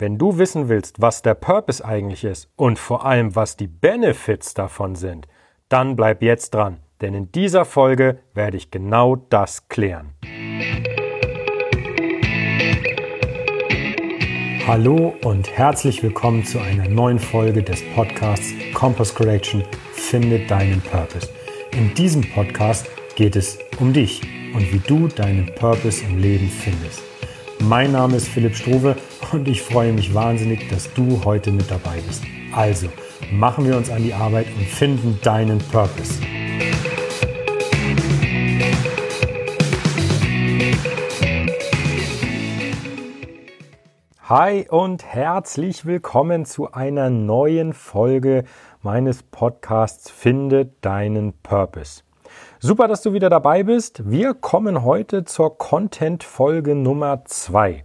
Wenn du wissen willst, was der Purpose eigentlich ist und vor allem, was die Benefits davon sind, dann bleib jetzt dran, denn in dieser Folge werde ich genau das klären. Hallo und herzlich willkommen zu einer neuen Folge des Podcasts Compass Correction Finde deinen Purpose. In diesem Podcast geht es um dich und wie du deinen Purpose im Leben findest. Mein Name ist Philipp Struve und ich freue mich wahnsinnig, dass du heute mit dabei bist. Also, machen wir uns an die Arbeit und finden deinen Purpose. Hi und herzlich willkommen zu einer neuen Folge meines Podcasts Finde deinen Purpose. Super, dass du wieder dabei bist. Wir kommen heute zur Content-Folge Nummer 2.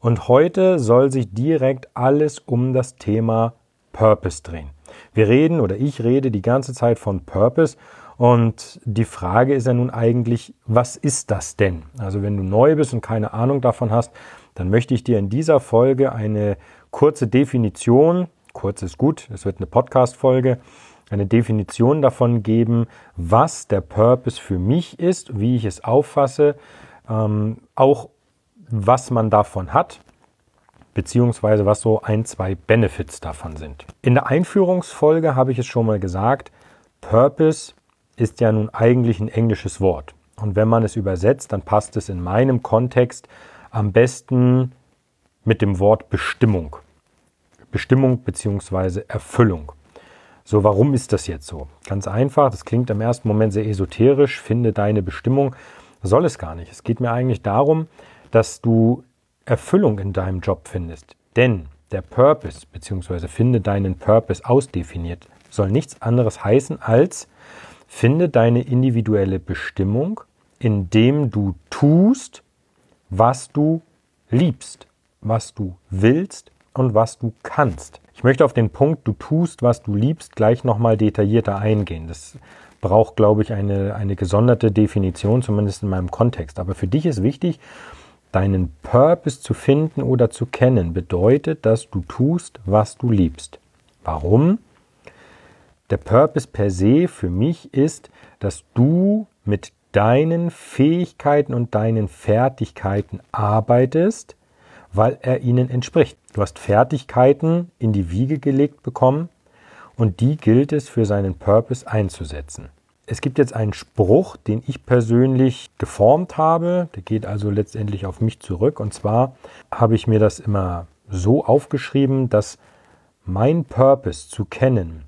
Und heute soll sich direkt alles um das Thema Purpose drehen. Wir reden oder ich rede die ganze Zeit von Purpose und die Frage ist ja nun eigentlich, was ist das denn? Also wenn du neu bist und keine Ahnung davon hast, dann möchte ich dir in dieser Folge eine kurze Definition, kurz ist gut, es wird eine Podcast-Folge, eine Definition davon geben, was der Purpose für mich ist, wie ich es auffasse, ähm, auch was man davon hat, beziehungsweise was so ein, zwei Benefits davon sind. In der Einführungsfolge habe ich es schon mal gesagt, Purpose ist ja nun eigentlich ein englisches Wort. Und wenn man es übersetzt, dann passt es in meinem Kontext am besten mit dem Wort Bestimmung. Bestimmung beziehungsweise Erfüllung. So, warum ist das jetzt so? Ganz einfach, das klingt im ersten Moment sehr esoterisch, finde deine Bestimmung. Soll es gar nicht. Es geht mir eigentlich darum, dass du Erfüllung in deinem Job findest. Denn der Purpose, beziehungsweise finde deinen Purpose ausdefiniert, soll nichts anderes heißen als finde deine individuelle Bestimmung, indem du tust, was du liebst, was du willst und was du kannst. Ich möchte auf den Punkt, du tust, was du liebst, gleich nochmal detaillierter eingehen. Das braucht, glaube ich, eine, eine gesonderte Definition, zumindest in meinem Kontext. Aber für dich ist wichtig, deinen Purpose zu finden oder zu kennen, bedeutet, dass du tust, was du liebst. Warum? Der Purpose per se für mich ist, dass du mit deinen Fähigkeiten und deinen Fertigkeiten arbeitest, weil er ihnen entspricht. Du hast Fertigkeiten in die Wiege gelegt bekommen und die gilt es für seinen Purpose einzusetzen. Es gibt jetzt einen Spruch, den ich persönlich geformt habe, der geht also letztendlich auf mich zurück und zwar habe ich mir das immer so aufgeschrieben, dass mein Purpose zu kennen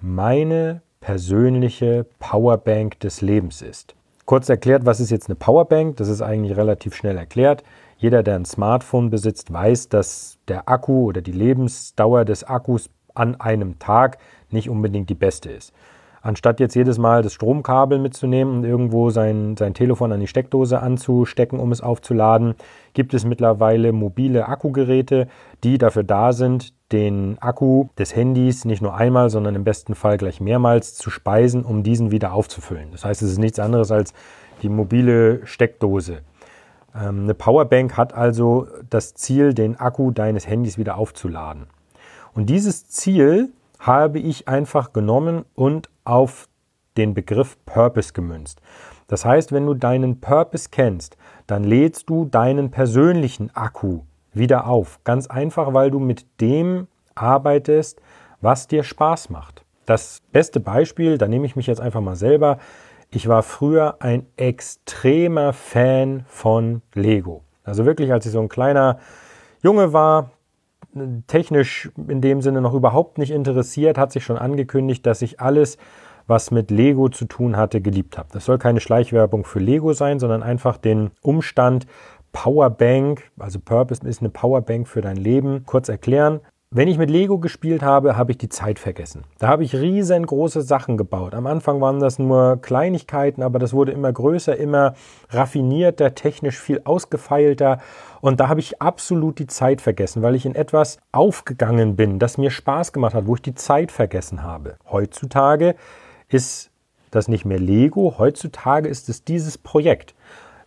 meine persönliche Powerbank des Lebens ist. Kurz erklärt, was ist jetzt eine Powerbank? Das ist eigentlich relativ schnell erklärt. Jeder, der ein Smartphone besitzt, weiß, dass der Akku oder die Lebensdauer des Akkus an einem Tag nicht unbedingt die beste ist. Anstatt jetzt jedes Mal das Stromkabel mitzunehmen und irgendwo sein, sein Telefon an die Steckdose anzustecken, um es aufzuladen, gibt es mittlerweile mobile Akkugeräte, die dafür da sind, den Akku des Handys nicht nur einmal, sondern im besten Fall gleich mehrmals zu speisen, um diesen wieder aufzufüllen. Das heißt, es ist nichts anderes als die mobile Steckdose. Ähm, eine Powerbank hat also das Ziel, den Akku deines Handys wieder aufzuladen. Und dieses Ziel habe ich einfach genommen und auf den Begriff Purpose gemünzt. Das heißt, wenn du deinen Purpose kennst, dann lädst du deinen persönlichen Akku wieder auf. Ganz einfach, weil du mit dem arbeitest, was dir Spaß macht. Das beste Beispiel, da nehme ich mich jetzt einfach mal selber, ich war früher ein extremer Fan von Lego. Also wirklich, als ich so ein kleiner Junge war, technisch in dem Sinne noch überhaupt nicht interessiert, hat sich schon angekündigt, dass ich alles, was mit Lego zu tun hatte, geliebt habe. Das soll keine Schleichwerbung für Lego sein, sondern einfach den Umstand, Powerbank, also Purpose ist eine Powerbank für dein Leben, kurz erklären. Wenn ich mit Lego gespielt habe, habe ich die Zeit vergessen. Da habe ich riesengroße Sachen gebaut. Am Anfang waren das nur Kleinigkeiten, aber das wurde immer größer, immer raffinierter, technisch viel ausgefeilter. Und da habe ich absolut die Zeit vergessen, weil ich in etwas aufgegangen bin, das mir Spaß gemacht hat, wo ich die Zeit vergessen habe. Heutzutage ist das nicht mehr Lego, heutzutage ist es dieses Projekt.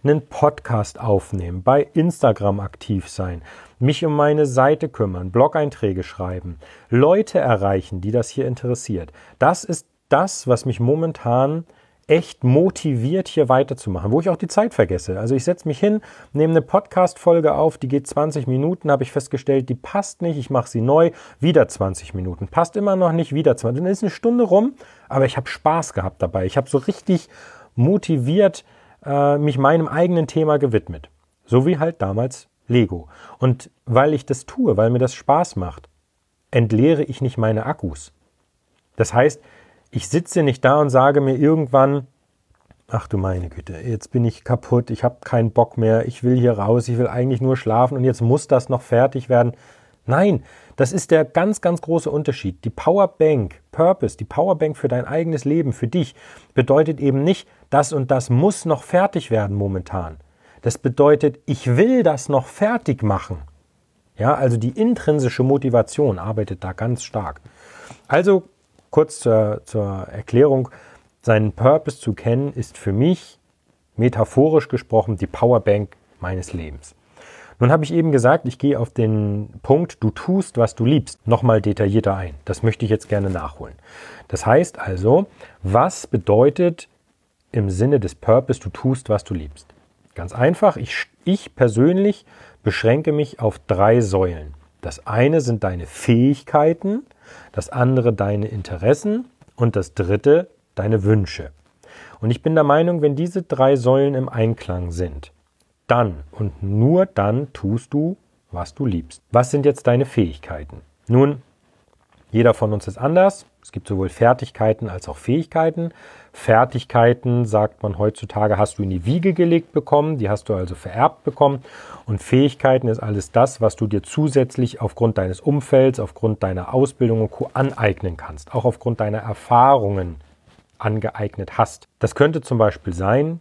Einen Podcast aufnehmen, bei Instagram aktiv sein, mich um meine Seite kümmern, Blog-Einträge schreiben, Leute erreichen, die das hier interessiert. Das ist das, was mich momentan echt motiviert, hier weiterzumachen, wo ich auch die Zeit vergesse. Also ich setze mich hin, nehme eine Podcast-Folge auf, die geht 20 Minuten, habe ich festgestellt, die passt nicht, ich mache sie neu, wieder 20 Minuten, passt immer noch nicht, wieder 20, dann ist eine Stunde rum, aber ich habe Spaß gehabt dabei. Ich habe so richtig motiviert äh, mich meinem eigenen Thema gewidmet. So wie halt damals Lego. Und weil ich das tue, weil mir das Spaß macht, entleere ich nicht meine Akkus. Das heißt, ich sitze nicht da und sage mir irgendwann, ach du meine Güte, jetzt bin ich kaputt, ich habe keinen Bock mehr, ich will hier raus, ich will eigentlich nur schlafen und jetzt muss das noch fertig werden. Nein, das ist der ganz, ganz große Unterschied. Die Powerbank, Purpose, die Powerbank für dein eigenes Leben, für dich, bedeutet eben nicht, das und das muss noch fertig werden momentan. Das bedeutet, ich will das noch fertig machen. Ja, also die intrinsische Motivation arbeitet da ganz stark. Also Kurz zur, zur Erklärung, seinen Purpose zu kennen, ist für mich metaphorisch gesprochen die Powerbank meines Lebens. Nun habe ich eben gesagt, ich gehe auf den Punkt, du tust, was du liebst, nochmal detaillierter ein. Das möchte ich jetzt gerne nachholen. Das heißt also, was bedeutet im Sinne des Purpose, du tust, was du liebst? Ganz einfach, ich, ich persönlich beschränke mich auf drei Säulen. Das eine sind deine Fähigkeiten, das andere deine Interessen und das dritte deine Wünsche. Und ich bin der Meinung, wenn diese drei Säulen im Einklang sind, dann und nur dann tust du, was du liebst. Was sind jetzt deine Fähigkeiten? Nun, jeder von uns ist anders. Es gibt sowohl Fertigkeiten als auch Fähigkeiten. Fertigkeiten, sagt man heutzutage, hast du in die Wiege gelegt bekommen, die hast du also vererbt bekommen. Und Fähigkeiten ist alles das, was du dir zusätzlich aufgrund deines Umfelds, aufgrund deiner Ausbildung und Co. aneignen kannst, auch aufgrund deiner Erfahrungen angeeignet hast. Das könnte zum Beispiel sein,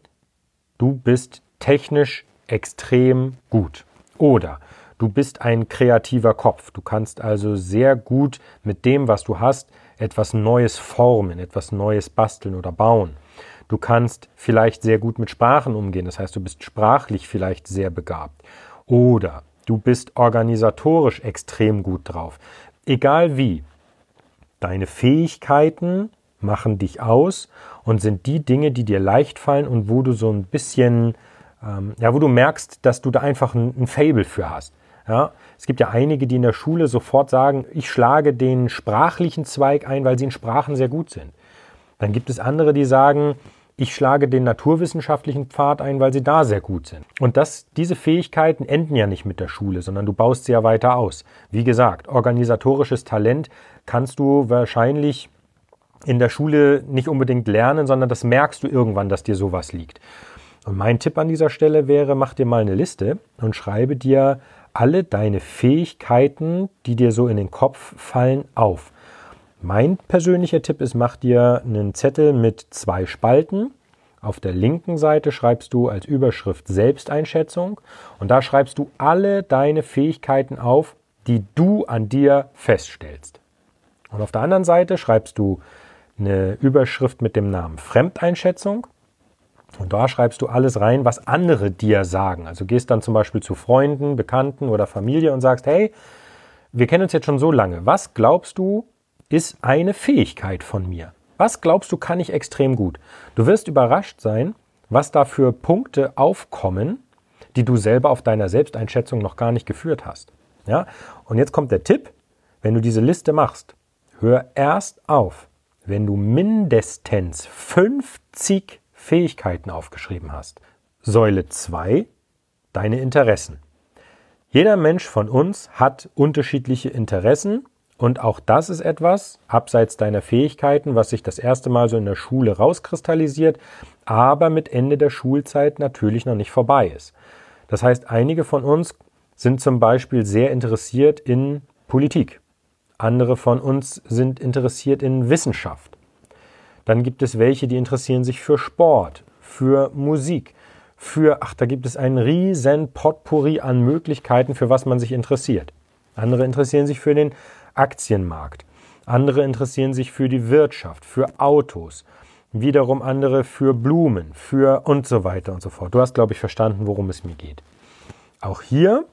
du bist technisch extrem gut. Oder du bist ein kreativer Kopf. Du kannst also sehr gut mit dem, was du hast, etwas Neues formen, etwas Neues basteln oder bauen. Du kannst vielleicht sehr gut mit Sprachen umgehen, das heißt, du bist sprachlich vielleicht sehr begabt. Oder du bist organisatorisch extrem gut drauf. Egal wie, deine Fähigkeiten machen dich aus und sind die Dinge, die dir leicht fallen und wo du so ein bisschen, ähm, ja, wo du merkst, dass du da einfach ein, ein Fable für hast. Ja, es gibt ja einige, die in der Schule sofort sagen, ich schlage den sprachlichen Zweig ein, weil sie in Sprachen sehr gut sind. Dann gibt es andere, die sagen, ich schlage den naturwissenschaftlichen Pfad ein, weil sie da sehr gut sind. Und das, diese Fähigkeiten enden ja nicht mit der Schule, sondern du baust sie ja weiter aus. Wie gesagt, organisatorisches Talent kannst du wahrscheinlich in der Schule nicht unbedingt lernen, sondern das merkst du irgendwann, dass dir sowas liegt. Und mein Tipp an dieser Stelle wäre, mach dir mal eine Liste und schreibe dir alle deine Fähigkeiten, die dir so in den Kopf fallen, auf. Mein persönlicher Tipp ist, mach dir einen Zettel mit zwei Spalten. Auf der linken Seite schreibst du als Überschrift Selbsteinschätzung und da schreibst du alle deine Fähigkeiten auf, die du an dir feststellst. Und auf der anderen Seite schreibst du eine Überschrift mit dem Namen Fremdeinschätzung und da schreibst du alles rein, was andere dir sagen. Also gehst dann zum Beispiel zu Freunden, Bekannten oder Familie und sagst, hey, wir kennen uns jetzt schon so lange. Was glaubst du, ist eine Fähigkeit von mir? Was glaubst du, kann ich extrem gut? Du wirst überrascht sein, was da für Punkte aufkommen, die du selber auf deiner Selbsteinschätzung noch gar nicht geführt hast. Ja? Und jetzt kommt der Tipp, wenn du diese Liste machst, hör erst auf, wenn du mindestens 50 Fähigkeiten aufgeschrieben hast. Säule 2. Deine Interessen. Jeder Mensch von uns hat unterschiedliche Interessen und auch das ist etwas, abseits deiner Fähigkeiten, was sich das erste Mal so in der Schule rauskristallisiert, aber mit Ende der Schulzeit natürlich noch nicht vorbei ist. Das heißt, einige von uns sind zum Beispiel sehr interessiert in Politik. Andere von uns sind interessiert in Wissenschaft. Dann gibt es welche, die interessieren sich für Sport, für Musik, für, ach, da gibt es einen riesen Potpourri an Möglichkeiten, für was man sich interessiert. Andere interessieren sich für den Aktienmarkt. Andere interessieren sich für die Wirtschaft, für Autos. wiederum andere für Blumen, für und so weiter und so fort. Du hast, glaube ich, verstanden, worum es mir geht. Auch hier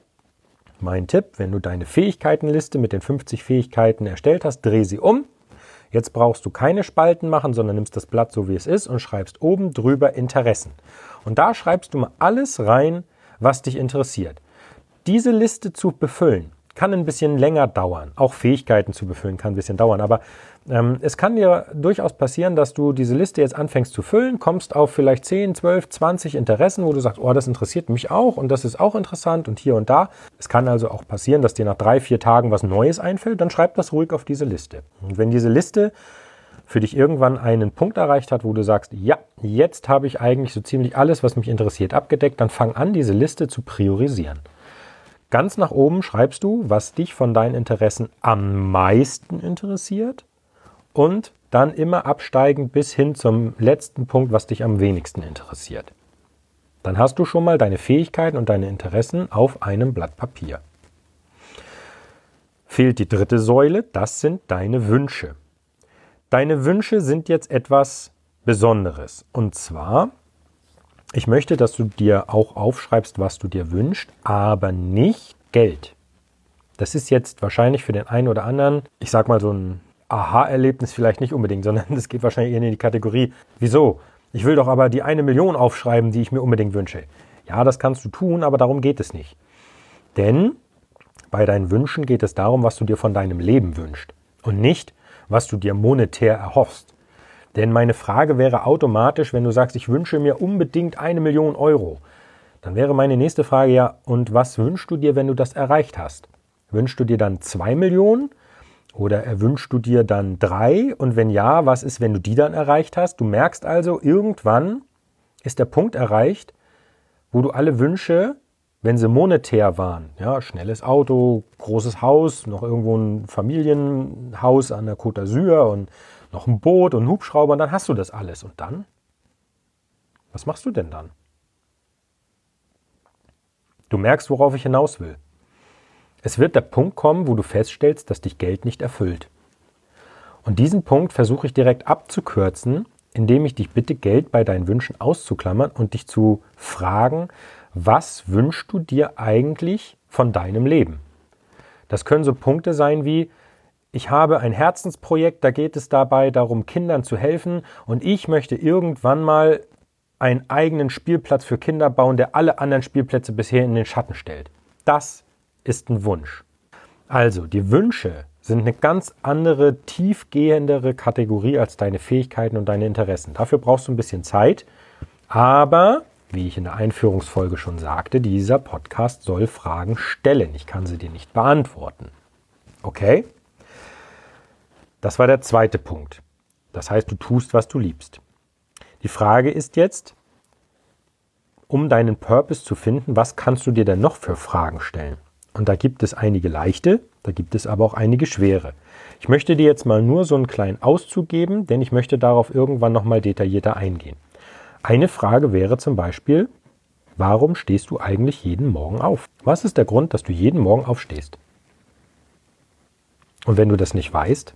mein Tipp, wenn du deine Fähigkeitenliste mit den 50 Fähigkeiten erstellt hast, dreh sie um. Jetzt brauchst du keine Spalten machen, sondern nimmst das Blatt so wie es ist und schreibst oben drüber Interessen. Und da schreibst du mal alles rein, was dich interessiert. Diese Liste zu befüllen, kann ein bisschen länger dauern. Auch Fähigkeiten zu befüllen kann ein bisschen dauern. Aber ähm, es kann dir durchaus passieren, dass du diese Liste jetzt anfängst zu füllen, kommst auf vielleicht 10, 12, 20 Interessen, wo du sagst, oh, das interessiert mich auch und das ist auch interessant und hier und da. Es kann also auch passieren, dass dir nach drei, vier Tagen was Neues einfällt, dann schreib das ruhig auf diese Liste. Und wenn diese Liste für dich irgendwann einen Punkt erreicht hat, wo du sagst, ja, jetzt habe ich eigentlich so ziemlich alles, was mich interessiert, abgedeckt, dann fang an, diese Liste zu priorisieren. Ganz nach oben schreibst du, was dich von deinen Interessen am meisten interessiert und dann immer absteigen bis hin zum letzten Punkt, was dich am wenigsten interessiert. Dann hast du schon mal deine Fähigkeiten und deine Interessen auf einem Blatt Papier. Fehlt die dritte Säule, das sind deine Wünsche. Deine Wünsche sind jetzt etwas Besonderes. Und zwar ich möchte, dass du dir auch aufschreibst, was du dir wünschst, aber nicht Geld. Das ist jetzt wahrscheinlich für den einen oder anderen, ich sag mal so ein Aha-Erlebnis vielleicht nicht unbedingt, sondern das geht wahrscheinlich eher in die Kategorie, wieso? Ich will doch aber die eine Million aufschreiben, die ich mir unbedingt wünsche. Ja, das kannst du tun, aber darum geht es nicht. Denn bei deinen Wünschen geht es darum, was du dir von deinem Leben wünschst und nicht, was du dir monetär erhoffst. Denn meine Frage wäre automatisch, wenn du sagst, ich wünsche mir unbedingt eine Million Euro, dann wäre meine nächste Frage ja, und was wünschst du dir, wenn du das erreicht hast? Wünschst du dir dann zwei Millionen oder erwünschst du dir dann drei? Und wenn ja, was ist, wenn du die dann erreicht hast? Du merkst also, irgendwann ist der Punkt erreicht, wo du alle Wünsche, wenn sie monetär waren, ja, schnelles Auto, großes Haus, noch irgendwo ein Familienhaus an der Côte d'Azur und noch ein Boot und Hubschrauber und dann hast du das alles. Und dann? Was machst du denn dann? Du merkst, worauf ich hinaus will. Es wird der Punkt kommen, wo du feststellst, dass dich Geld nicht erfüllt. Und diesen Punkt versuche ich direkt abzukürzen, indem ich dich bitte, Geld bei deinen Wünschen auszuklammern und dich zu fragen, was wünschst du dir eigentlich von deinem Leben? Das können so Punkte sein wie, ich habe ein Herzensprojekt, da geht es dabei darum, Kindern zu helfen und ich möchte irgendwann mal einen eigenen Spielplatz für Kinder bauen, der alle anderen Spielplätze bisher in den Schatten stellt. Das ist ein Wunsch. Also, die Wünsche sind eine ganz andere, tiefgehendere Kategorie als deine Fähigkeiten und deine Interessen. Dafür brauchst du ein bisschen Zeit, aber wie ich in der Einführungsfolge schon sagte, dieser Podcast soll Fragen stellen. Ich kann sie dir nicht beantworten. Okay? Das war der zweite Punkt. Das heißt, du tust, was du liebst. Die Frage ist jetzt, um deinen Purpose zu finden, was kannst du dir denn noch für Fragen stellen? Und da gibt es einige leichte, da gibt es aber auch einige schwere. Ich möchte dir jetzt mal nur so einen kleinen Auszug geben, denn ich möchte darauf irgendwann nochmal detaillierter eingehen. Eine Frage wäre zum Beispiel, warum stehst du eigentlich jeden Morgen auf? Was ist der Grund, dass du jeden Morgen aufstehst? Und wenn du das nicht weißt,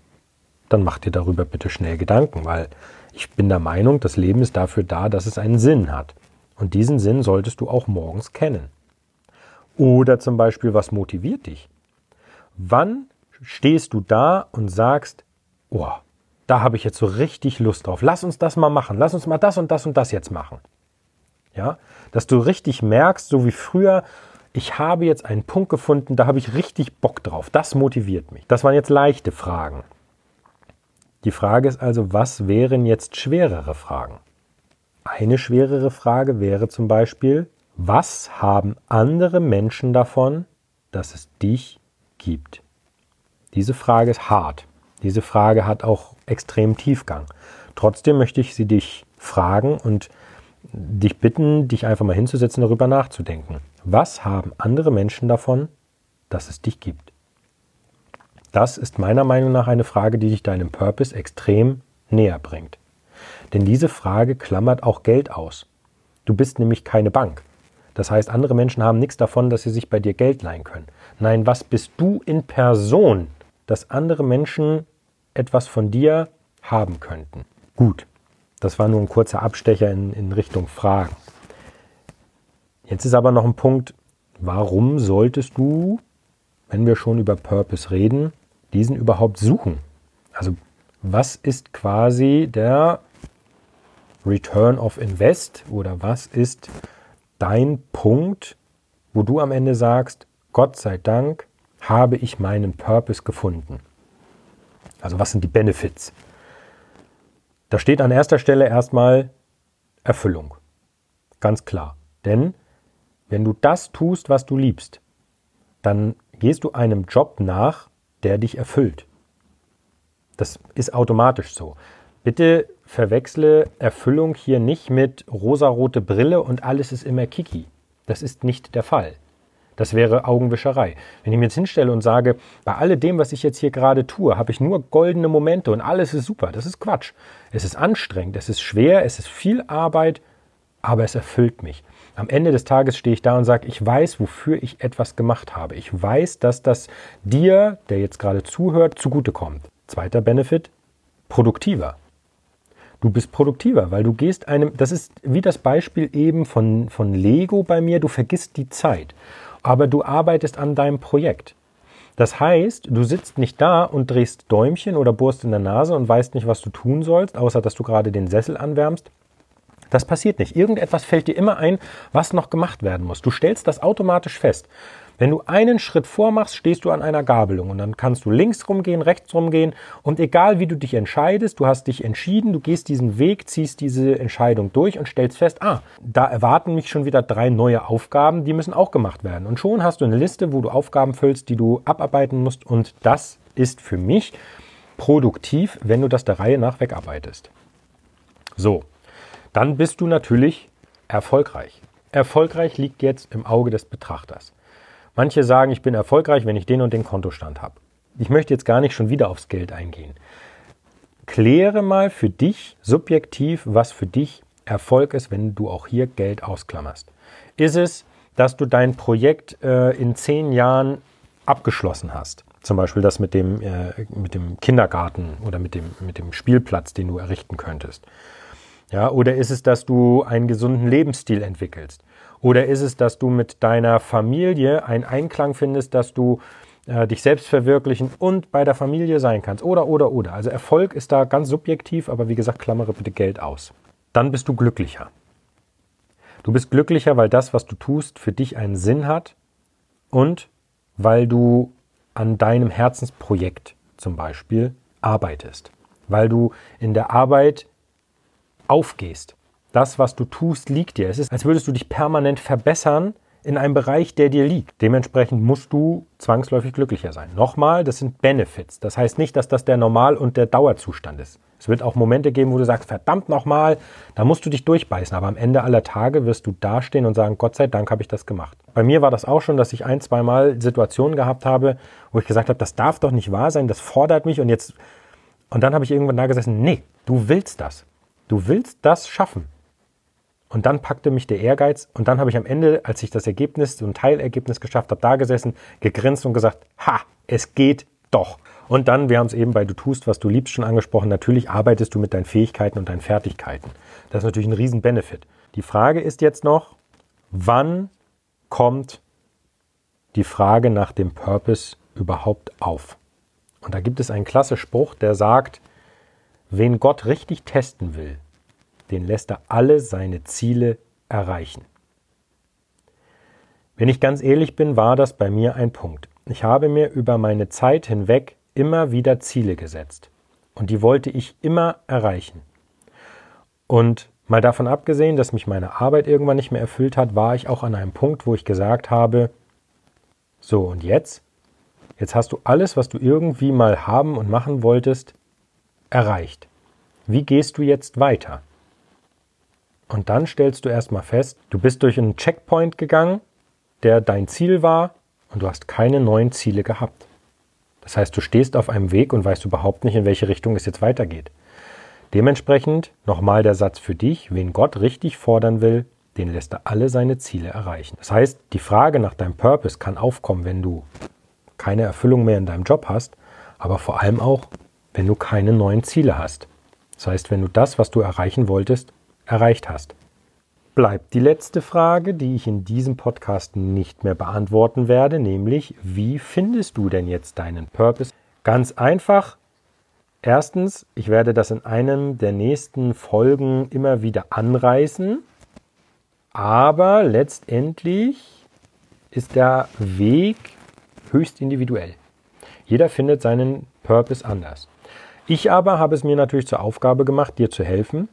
dann mach dir darüber bitte schnell Gedanken, weil ich bin der Meinung, das Leben ist dafür da, dass es einen Sinn hat. Und diesen Sinn solltest du auch morgens kennen. Oder zum Beispiel, was motiviert dich? Wann stehst du da und sagst, oh, da habe ich jetzt so richtig Lust drauf. Lass uns das mal machen. Lass uns mal das und das und das jetzt machen. Ja, dass du richtig merkst, so wie früher, ich habe jetzt einen Punkt gefunden, da habe ich richtig Bock drauf. Das motiviert mich. Das waren jetzt leichte Fragen. Die Frage ist also, was wären jetzt schwerere Fragen? Eine schwerere Frage wäre zum Beispiel, was haben andere Menschen davon, dass es dich gibt? Diese Frage ist hart. Diese Frage hat auch extrem Tiefgang. Trotzdem möchte ich sie dich fragen und dich bitten, dich einfach mal hinzusetzen, darüber nachzudenken. Was haben andere Menschen davon, dass es dich gibt? Das ist meiner Meinung nach eine Frage, die dich deinem Purpose extrem näher bringt. Denn diese Frage klammert auch Geld aus. Du bist nämlich keine Bank. Das heißt, andere Menschen haben nichts davon, dass sie sich bei dir Geld leihen können. Nein, was bist du in Person, dass andere Menschen etwas von dir haben könnten? Gut. Das war nur ein kurzer Abstecher in, in Richtung Fragen. Jetzt ist aber noch ein Punkt, warum solltest du, wenn wir schon über Purpose reden, diesen überhaupt suchen? Also was ist quasi der Return of Invest oder was ist dein Punkt, wo du am Ende sagst, Gott sei Dank habe ich meinen Purpose gefunden. Also was sind die Benefits? Da steht an erster Stelle erstmal Erfüllung. Ganz klar. Denn wenn du das tust, was du liebst, dann gehst du einem Job nach, der dich erfüllt. Das ist automatisch so. Bitte verwechsle Erfüllung hier nicht mit rosarote Brille und alles ist immer Kiki. Das ist nicht der Fall. Das wäre Augenwischerei. Wenn ich mir jetzt hinstelle und sage, bei alledem, was ich jetzt hier gerade tue, habe ich nur goldene Momente und alles ist super, das ist Quatsch. Es ist anstrengend, es ist schwer, es ist viel Arbeit, aber es erfüllt mich. Am Ende des Tages stehe ich da und sage, ich weiß, wofür ich etwas gemacht habe. Ich weiß, dass das dir, der jetzt gerade zuhört, zugutekommt. Zweiter Benefit, produktiver. Du bist produktiver, weil du gehst einem, das ist wie das Beispiel eben von, von Lego bei mir, du vergisst die Zeit aber du arbeitest an deinem Projekt. Das heißt, du sitzt nicht da und drehst Däumchen oder bohrst in der Nase und weißt nicht, was du tun sollst, außer dass du gerade den Sessel anwärmst. Das passiert nicht. Irgendetwas fällt dir immer ein, was noch gemacht werden muss. Du stellst das automatisch fest. Wenn du einen Schritt vormachst, stehst du an einer Gabelung und dann kannst du links rumgehen, rechts rumgehen und egal wie du dich entscheidest, du hast dich entschieden, du gehst diesen Weg, ziehst diese Entscheidung durch und stellst fest, ah, da erwarten mich schon wieder drei neue Aufgaben, die müssen auch gemacht werden. Und schon hast du eine Liste, wo du Aufgaben füllst, die du abarbeiten musst und das ist für mich produktiv, wenn du das der Reihe nach wegarbeitest. So, dann bist du natürlich erfolgreich. Erfolgreich liegt jetzt im Auge des Betrachters. Manche sagen, ich bin erfolgreich, wenn ich den und den Kontostand habe. Ich möchte jetzt gar nicht schon wieder aufs Geld eingehen. Kläre mal für dich subjektiv, was für dich Erfolg ist, wenn du auch hier Geld ausklammerst. Ist es, dass du dein Projekt äh, in zehn Jahren abgeschlossen hast? Zum Beispiel das mit dem, äh, mit dem Kindergarten oder mit dem, mit dem Spielplatz, den du errichten könntest. Ja, oder ist es, dass du einen gesunden Lebensstil entwickelst? Oder ist es, dass du mit deiner Familie einen Einklang findest, dass du äh, dich selbst verwirklichen und bei der Familie sein kannst? Oder, oder, oder. Also Erfolg ist da ganz subjektiv, aber wie gesagt, klammere bitte Geld aus. Dann bist du glücklicher. Du bist glücklicher, weil das, was du tust, für dich einen Sinn hat und weil du an deinem Herzensprojekt zum Beispiel arbeitest. Weil du in der Arbeit aufgehst das, was du tust, liegt dir. Es ist, als würdest du dich permanent verbessern in einem Bereich, der dir liegt. Dementsprechend musst du zwangsläufig glücklicher sein. Nochmal, das sind Benefits. Das heißt nicht, dass das der Normal- und der Dauerzustand ist. Es wird auch Momente geben, wo du sagst, verdammt nochmal, da musst du dich durchbeißen. Aber am Ende aller Tage wirst du dastehen und sagen, Gott sei Dank habe ich das gemacht. Bei mir war das auch schon, dass ich ein, zwei Mal Situationen gehabt habe, wo ich gesagt habe, das darf doch nicht wahr sein, das fordert mich und jetzt, und dann habe ich irgendwann da gesessen, nee, du willst das. Du willst das schaffen. Und dann packte mich der Ehrgeiz und dann habe ich am Ende, als ich das Ergebnis, so ein Teilergebnis geschafft habe, da gesessen, gegrinst und gesagt, ha, es geht doch. Und dann, wir haben es eben bei Du tust, was du liebst schon angesprochen, natürlich arbeitest du mit deinen Fähigkeiten und deinen Fertigkeiten. Das ist natürlich ein riesen Benefit. Die Frage ist jetzt noch, wann kommt die Frage nach dem Purpose überhaupt auf? Und da gibt es einen klasse Spruch, der sagt, wen Gott richtig testen will, den lässt er alle seine Ziele erreichen. Wenn ich ganz ehrlich bin, war das bei mir ein Punkt. Ich habe mir über meine Zeit hinweg immer wieder Ziele gesetzt. Und die wollte ich immer erreichen. Und mal davon abgesehen, dass mich meine Arbeit irgendwann nicht mehr erfüllt hat, war ich auch an einem Punkt, wo ich gesagt habe, so und jetzt? Jetzt hast du alles, was du irgendwie mal haben und machen wolltest, erreicht. Wie gehst du jetzt weiter? Und dann stellst du erstmal fest, du bist durch einen Checkpoint gegangen, der dein Ziel war und du hast keine neuen Ziele gehabt. Das heißt, du stehst auf einem Weg und weißt überhaupt nicht, in welche Richtung es jetzt weitergeht. Dementsprechend nochmal der Satz für dich, wen Gott richtig fordern will, den lässt er alle seine Ziele erreichen. Das heißt, die Frage nach deinem Purpose kann aufkommen, wenn du keine Erfüllung mehr in deinem Job hast, aber vor allem auch, wenn du keine neuen Ziele hast. Das heißt, wenn du das, was du erreichen wolltest, erreicht hast. Bleibt die letzte Frage, die ich in diesem Podcast nicht mehr beantworten werde, nämlich, wie findest du denn jetzt deinen Purpose? Ganz einfach. Erstens, ich werde das in einem der nächsten Folgen immer wieder anreißen, aber letztendlich ist der Weg höchst individuell. Jeder findet seinen Purpose anders. Ich aber habe es mir natürlich zur Aufgabe gemacht, dir zu helfen.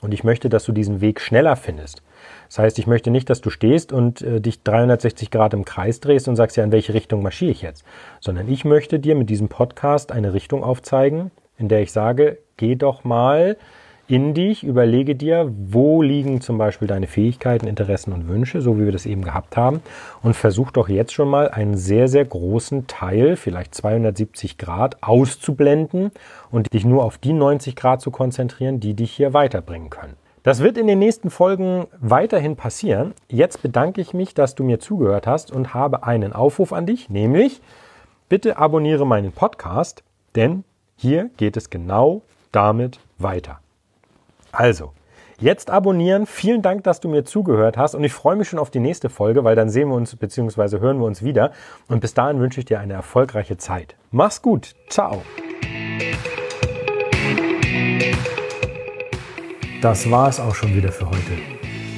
Und ich möchte, dass du diesen Weg schneller findest. Das heißt, ich möchte nicht, dass du stehst und äh, dich 360 Grad im Kreis drehst und sagst, ja, in welche Richtung marschiere ich jetzt? Sondern ich möchte dir mit diesem Podcast eine Richtung aufzeigen, in der ich sage, geh doch mal in dich, überlege dir, wo liegen zum Beispiel deine Fähigkeiten, Interessen und Wünsche, so wie wir das eben gehabt haben, und versuch doch jetzt schon mal einen sehr, sehr großen Teil, vielleicht 270 Grad, auszublenden und dich nur auf die 90 Grad zu konzentrieren, die dich hier weiterbringen können. Das wird in den nächsten Folgen weiterhin passieren. Jetzt bedanke ich mich, dass du mir zugehört hast und habe einen Aufruf an dich, nämlich bitte abonniere meinen Podcast, denn hier geht es genau damit weiter. Also, jetzt abonnieren. Vielen Dank, dass du mir zugehört hast und ich freue mich schon auf die nächste Folge, weil dann sehen wir uns bzw. hören wir uns wieder. Und bis dahin wünsche ich dir eine erfolgreiche Zeit. Mach's gut. Ciao. Das war es auch schon wieder für heute.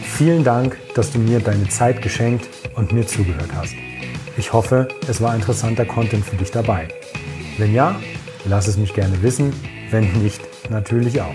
Vielen Dank, dass du mir deine Zeit geschenkt und mir zugehört hast. Ich hoffe, es war interessanter Content für dich dabei. Wenn ja, lass es mich gerne wissen. Wenn nicht, natürlich auch.